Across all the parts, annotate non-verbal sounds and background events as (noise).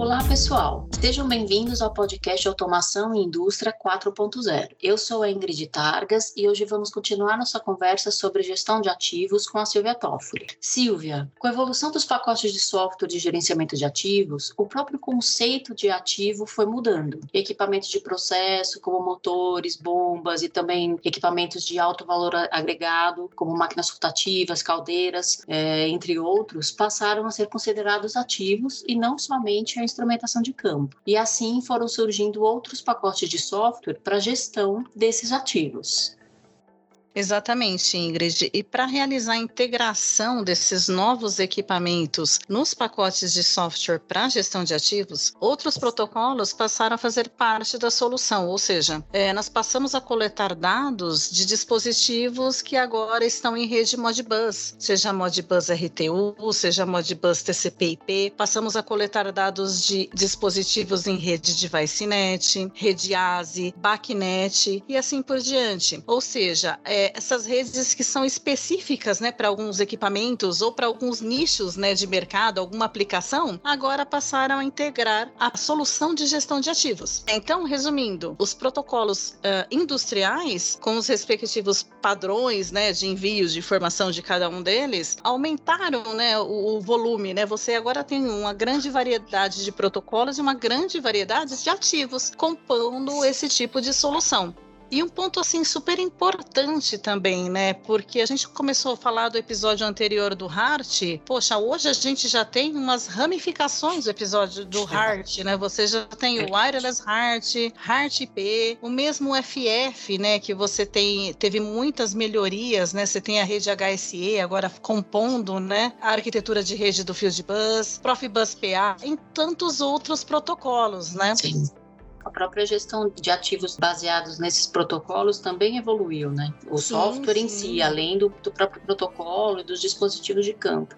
Olá, pessoal. Sejam bem-vindos ao podcast Automação e Indústria 4.0. Eu sou a Ingrid Targas e hoje vamos continuar nossa conversa sobre gestão de ativos com a Silvia Toffoli. Silvia, com a evolução dos pacotes de software de gerenciamento de ativos, o próprio conceito de ativo foi mudando. Equipamentos de processo, como motores, bombas e também equipamentos de alto valor agregado, como máquinas rotativas, caldeiras, é, entre outros, passaram a ser considerados ativos e não somente a instrumentação de campo. E assim foram surgindo outros pacotes de software para gestão desses ativos. Exatamente, Ingrid. E para realizar a integração desses novos equipamentos nos pacotes de software para gestão de ativos, outros protocolos passaram a fazer parte da solução, ou seja, é, nós passamos a coletar dados de dispositivos que agora estão em rede Modbus, seja Modbus RTU, seja Modbus TCP/IP. Passamos a coletar dados de dispositivos em rede DeviceNet, rede ASI, BACnet e assim por diante. Ou seja, é, é, essas redes que são específicas né, para alguns equipamentos ou para alguns nichos né, de mercado, alguma aplicação, agora passaram a integrar a solução de gestão de ativos. Então, resumindo, os protocolos uh, industriais, com os respectivos padrões né, de envios de informação de cada um deles, aumentaram né, o, o volume. Né? Você agora tem uma grande variedade de protocolos e uma grande variedade de ativos compondo esse tipo de solução. E um ponto assim super importante também, né? Porque a gente começou a falar do episódio anterior do Heart. Poxa, hoje a gente já tem umas ramificações do episódio do Heart, né? Você já tem o Wireless Heart, Heart IP, o mesmo FF, né? Que você tem teve muitas melhorias, né? Você tem a rede HSE agora compondo, né? A arquitetura de rede do Fieldbus, Profibus PA, em tantos outros protocolos, né? Sim a própria gestão de ativos baseados nesses protocolos também evoluiu, né? O sim, software sim. em si, além do, do próprio protocolo e dos dispositivos de campo.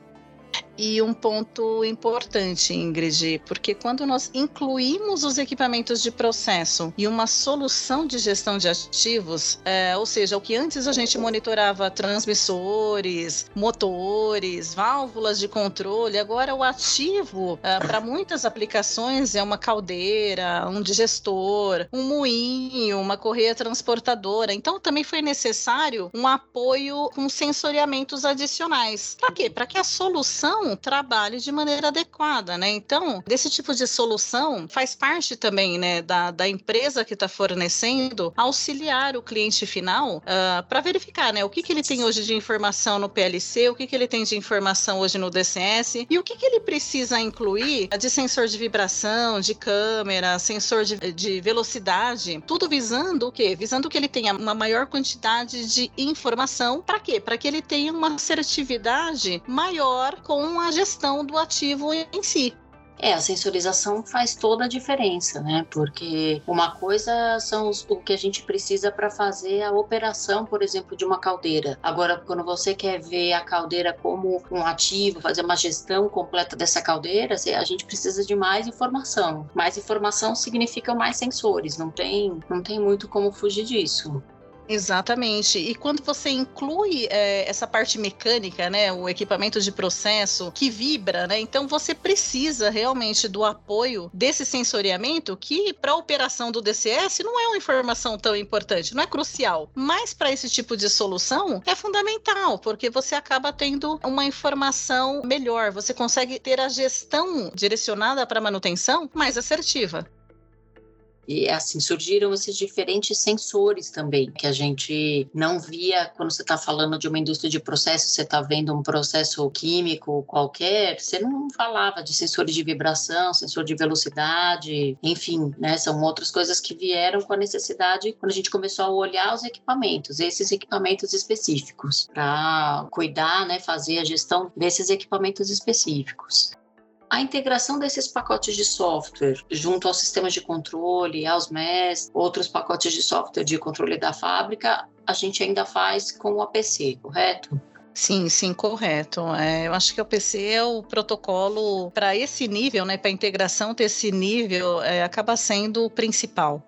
E um ponto importante, Ingrid, porque quando nós incluímos os equipamentos de processo e uma solução de gestão de ativos, é, ou seja, o que antes a gente monitorava transmissores, motores, válvulas de controle, agora o ativo é, para muitas aplicações é uma caldeira, um digestor, um moinho, uma correia transportadora. Então também foi necessário um apoio com sensoriamentos adicionais. Para quê? Para que a solução trabalhe de maneira adequada, né? Então, desse tipo de solução faz parte também, né, da, da empresa que está fornecendo auxiliar o cliente final uh, ah, para verificar, né, o que, que ele tem hoje de informação no PLC, o que, que ele tem de informação hoje no DCS e o que, que ele precisa incluir de sensor de vibração, de câmera, sensor de, de velocidade, tudo visando o quê? Visando que ele tenha uma maior quantidade de informação. Para quê? Para que ele tenha uma assertividade maior com com a gestão do ativo em si. É, a sensorização faz toda a diferença, né? Porque uma coisa são os, o que a gente precisa para fazer a operação, por exemplo, de uma caldeira. Agora, quando você quer ver a caldeira como um ativo, fazer uma gestão completa dessa caldeira, a gente precisa de mais informação. Mais informação significa mais sensores, não tem, não tem muito como fugir disso. Exatamente. E quando você inclui é, essa parte mecânica, né, o equipamento de processo que vibra, né, então você precisa realmente do apoio desse sensoriamento que para a operação do DCS não é uma informação tão importante, não é crucial, mas para esse tipo de solução é fundamental, porque você acaba tendo uma informação melhor, você consegue ter a gestão direcionada para manutenção mais assertiva. E assim surgiram esses diferentes sensores também, que a gente não via quando você está falando de uma indústria de processo, você está vendo um processo químico qualquer, você não falava de sensores de vibração, sensor de velocidade, enfim, né? São outras coisas que vieram com a necessidade quando a gente começou a olhar os equipamentos, esses equipamentos específicos, para cuidar, né, fazer a gestão desses equipamentos específicos. A integração desses pacotes de software junto aos sistemas de controle, aos MES, outros pacotes de software de controle da fábrica, a gente ainda faz com o APC, correto? Sim, sim, correto. É, eu acho que o PC é o protocolo para esse nível, né, para a integração desse nível, é, acaba sendo o principal.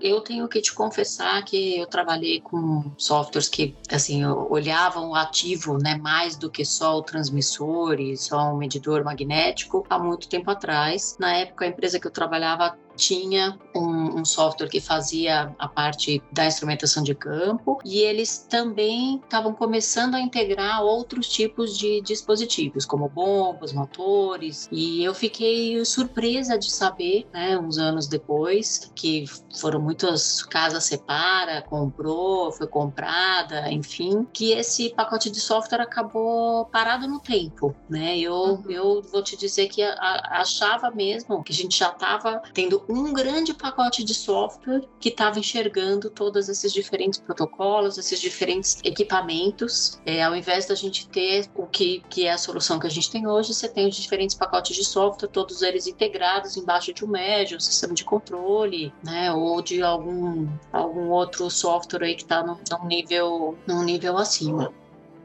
Eu tenho que te confessar que eu trabalhei com softwares que, assim, olhavam o ativo, né, mais do que só o transmissor e só um medidor magnético há muito tempo atrás. Na época, a empresa que eu trabalhava tinha um, um, software que fazia a parte da instrumentação de campo e eles também estavam começando a integrar outros tipos de dispositivos, como bombas, motores. E eu fiquei surpresa de saber, né, uns anos depois, que foram muitas casas separa, comprou, foi comprada, enfim, que esse pacote de software acabou parado no tempo, né? Eu, uhum. eu vou te dizer que a, a, achava mesmo que a gente já estava tendo um grande pacote de software que estava enxergando todos esses diferentes protocolos, esses diferentes equipamentos. É, ao invés da gente ter o que, que é a solução que a gente tem hoje, você tem os diferentes pacotes de software, todos eles integrados embaixo de um médio, um sistema de controle, né, ou de algum, algum outro software aí que está num, nível, num nível acima.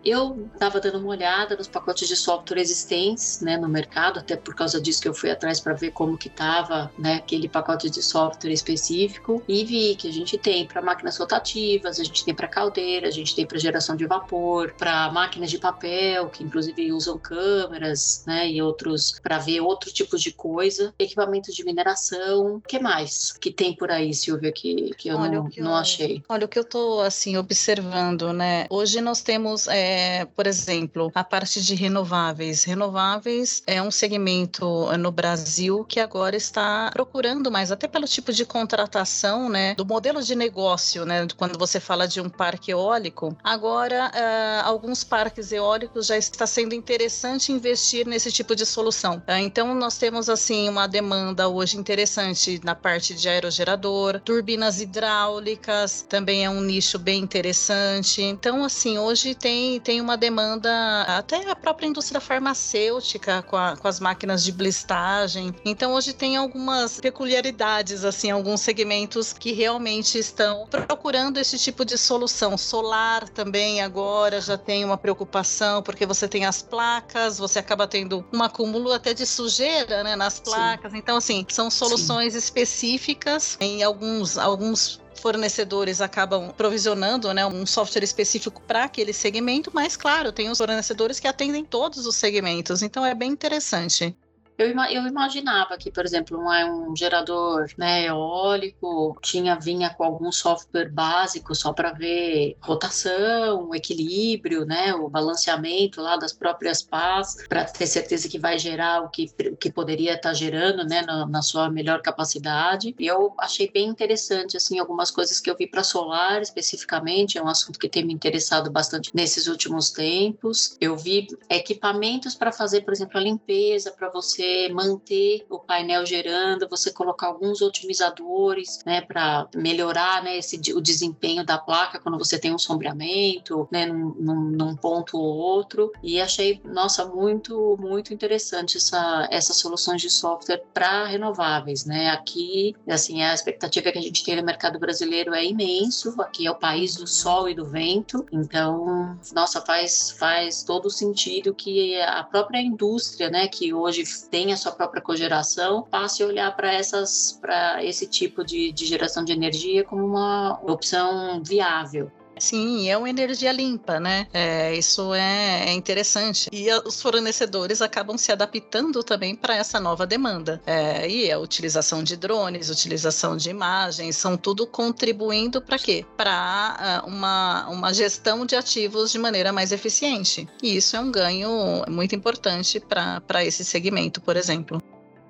Eu estava dando uma olhada nos pacotes de software existentes né, no mercado, até por causa disso que eu fui atrás para ver como que estava né, aquele pacote de software específico e vi que a gente tem para máquinas rotativas, a gente tem para caldeira, a gente tem para geração de vapor, para máquinas de papel, que inclusive usam câmeras né, e outros para ver outros tipos de coisa, equipamentos de mineração, o que mais que tem por aí, Silvia, que, que eu olha, não, que não eu, achei? Olha, o que eu estou assim, observando, né? Hoje nós temos... É, é, por exemplo, a parte de renováveis. Renováveis é um segmento é, no Brasil que agora está procurando mais, até pelo tipo de contratação, né, do modelo de negócio, né, quando você fala de um parque eólico. Agora, uh, alguns parques eólicos já está sendo interessante investir nesse tipo de solução. Uh, então, nós temos assim uma demanda hoje interessante na parte de aerogerador, turbinas hidráulicas, também é um nicho bem interessante. Então, assim, hoje tem tem uma demanda, até a própria indústria farmacêutica com, a, com as máquinas de blistagem. Então hoje tem algumas peculiaridades, assim, alguns segmentos que realmente estão procurando esse tipo de solução. Solar também agora já tem uma preocupação, porque você tem as placas, você acaba tendo um acúmulo até de sujeira né, nas placas. Sim. Então, assim, são soluções Sim. específicas em alguns, alguns fornecedores acabam provisionando né, um software específico para aquele segmento, mas claro, tem os fornecedores que atendem todos os segmentos, então é bem interessante. Eu, eu imaginava que, por exemplo, um, um gerador né, eólico tinha vinha com algum software básico só para ver rotação, equilíbrio, né, o balanceamento lá das próprias pás, para ter certeza que vai gerar o que, que poderia estar tá gerando, né, na, na, sua melhor capacidade. E eu achei bem interessante assim algumas coisas que eu vi para solar especificamente, é um assunto que tem me interessado bastante nesses últimos tempos. Eu vi equipamentos para fazer, por exemplo, a limpeza para você manter o painel gerando, você colocar alguns otimizadores, né, para melhorar, né, esse, o desempenho da placa quando você tem um sombreamento, né, num, num, ponto ou outro. E achei, nossa, muito, muito interessante essa, essas soluções de software para renováveis, né? Aqui, assim, a expectativa que a gente tem no mercado brasileiro é imenso. Aqui é o país do sol e do vento, então, nossa, faz, faz todo sentido que a própria indústria, né, que hoje tem a sua própria cogeração, passe a olhar para essas para esse tipo de, de geração de energia como uma opção viável. Sim, é uma energia limpa, né? É, isso é, é, interessante. E os fornecedores acabam se adaptando também para essa nova demanda. É, e a utilização de drones, utilização de imagens, são tudo contribuindo para quê? Para uh, uma, uma gestão de ativos de maneira mais eficiente. E isso é um ganho muito importante para esse segmento, por exemplo.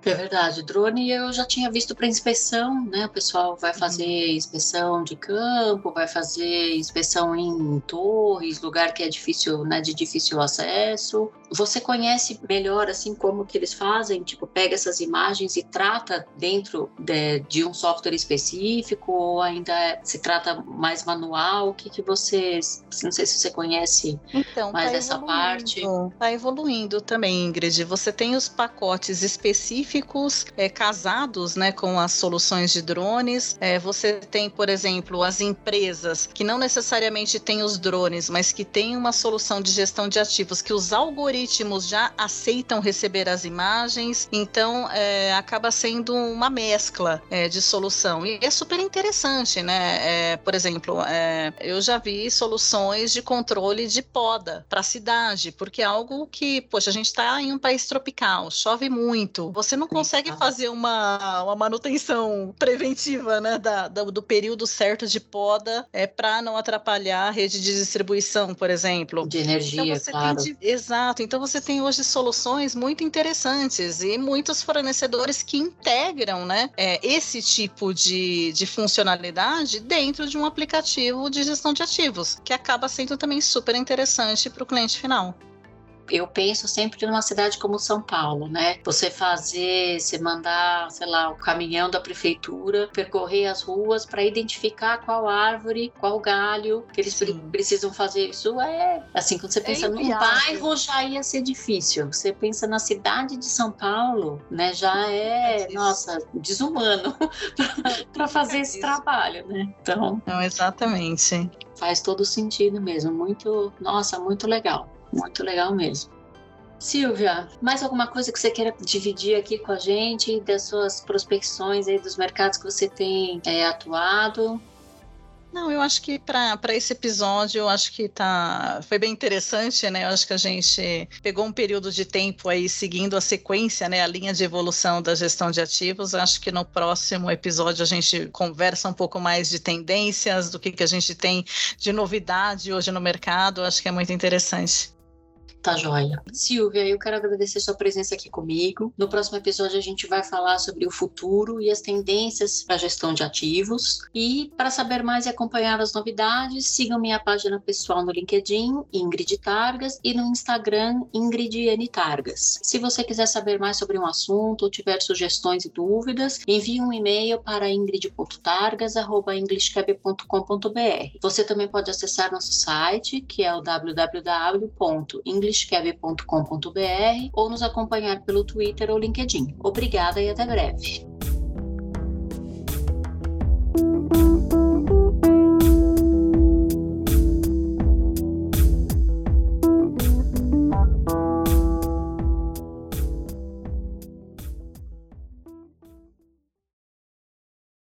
É verdade, drone eu já tinha visto para inspeção, né? O pessoal vai fazer uhum. inspeção de campo, vai fazer inspeção em torres, lugar que é difícil, né, de difícil acesso. Você conhece melhor assim como que eles fazem? Tipo, pega essas imagens e trata dentro de, de um software específico ou ainda é, se trata mais manual? O que que você, não sei se você conhece então, mais tá essa parte. Tá evoluindo também, Ingrid. Você tem os pacotes específicos é, casados, né, com as soluções de drones. É, você tem, por exemplo, as empresas que não necessariamente têm os drones, mas que têm uma solução de gestão de ativos que os algoritmos já aceitam receber as imagens, Então, é, acaba sendo uma mescla é, de solução. E é super interessante, né? É, por exemplo, é, eu já vi soluções de controle de poda para a cidade, porque é algo que, poxa, a gente está em um país tropical, chove muito, você não consegue fazer uma, uma manutenção preventiva, né, da, do, do período certo de poda é, para não atrapalhar a rede de distribuição, por exemplo. De energia, então, claro. De, exato. Então, você tem hoje soluções muito interessantes e muitos fornecedores que integram né, é, esse tipo de, de funcionalidade dentro de um aplicativo de gestão de ativos, que acaba sendo também super interessante para o cliente final eu penso sempre numa cidade como São Paulo, né? Você fazer, você mandar, sei lá, o caminhão da prefeitura percorrer as ruas para identificar qual árvore, qual galho que eles Sim. precisam fazer. Isso é assim, quando você é pensa é num bairro já ia ser difícil. Você pensa na cidade de São Paulo, né? Já é, é nossa, desumano (laughs) para fazer esse trabalho, né? Então, Não, exatamente. Faz todo sentido mesmo, muito, nossa, muito legal. Muito legal mesmo. Silvia, mais alguma coisa que você queira dividir aqui com a gente das suas prospecções aí dos mercados que você tem é, atuado? Não, eu acho que para esse episódio, eu acho que tá, foi bem interessante, né? Eu acho que a gente pegou um período de tempo aí seguindo a sequência, né? A linha de evolução da gestão de ativos. Acho que no próximo episódio a gente conversa um pouco mais de tendências, do que, que a gente tem de novidade hoje no mercado. Acho que é muito interessante. Tá joia. Silvia, eu quero agradecer sua presença aqui comigo. No próximo episódio a gente vai falar sobre o futuro e as tendências para gestão de ativos. E para saber mais e acompanhar as novidades, sigam minha página pessoal no LinkedIn, Ingrid Targas, e no Instagram, Ingrid N. Targas. Se você quiser saber mais sobre um assunto ou tiver sugestões e dúvidas, envie um e-mail para ingrid.targas.englishcab.com.br. Você também pode acessar nosso site, que é o www.english felixkeber.com.br ou nos acompanhar pelo Twitter ou LinkedIn. Obrigada e até breve.